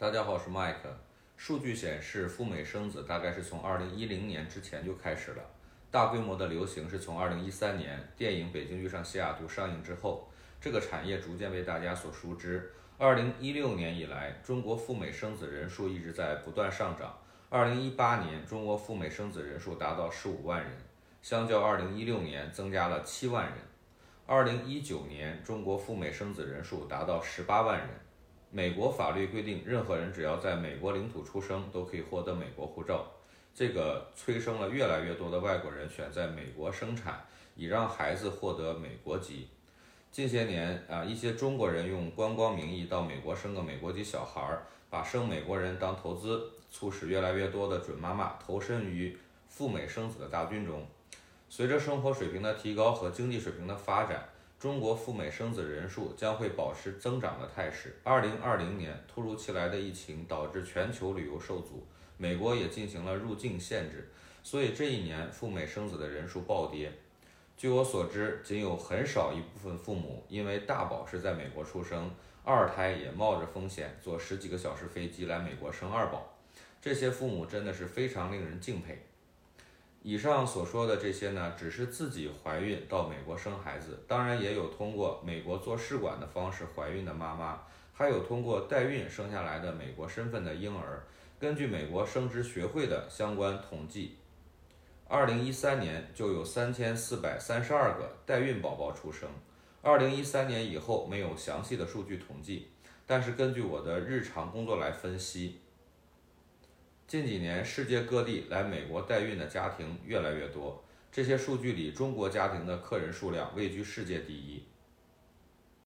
大家好，我是 Mike。数据显示，赴美生子大概是从2010年之前就开始了，大规模的流行是从2013年电影《北京遇上西雅图》上映之后，这个产业逐渐被大家所熟知。2016年以来，中国赴美生子人数一直在不断上涨。2018年，中国赴美生子人数达到15万人，相较2016年增加了7万人。2019年，中国赴美生子人数达到18万人。美国法律规定，任何人只要在美国领土出生，都可以获得美国护照。这个催生了越来越多的外国人选在美国生产，以让孩子获得美国籍。近些年啊，一些中国人用观光名义到美国生个美国籍小孩儿，把生美国人当投资，促使越来越多的准妈妈投身于赴美生子的大军中。随着生活水平的提高和经济水平的发展，中国赴美生子人数将会保持增长的态势。二零二零年，突如其来的疫情导致全球旅游受阻，美国也进行了入境限制，所以这一年赴美生子的人数暴跌。据我所知，仅有很少一部分父母因为大宝是在美国出生，二胎也冒着风险坐十几个小时飞机来美国生二宝。这些父母真的是非常令人敬佩。以上所说的这些呢，只是自己怀孕到美国生孩子，当然也有通过美国做试管的方式怀孕的妈妈，还有通过代孕生下来的美国身份的婴儿。根据美国生殖学会的相关统计。二零一三年就有三千四百三十二个代孕宝宝出生，二零一三年以后没有详细的数据统计，但是根据我的日常工作来分析，近几年世界各地来美国代孕的家庭越来越多，这些数据里中国家庭的客人数量位居世界第一。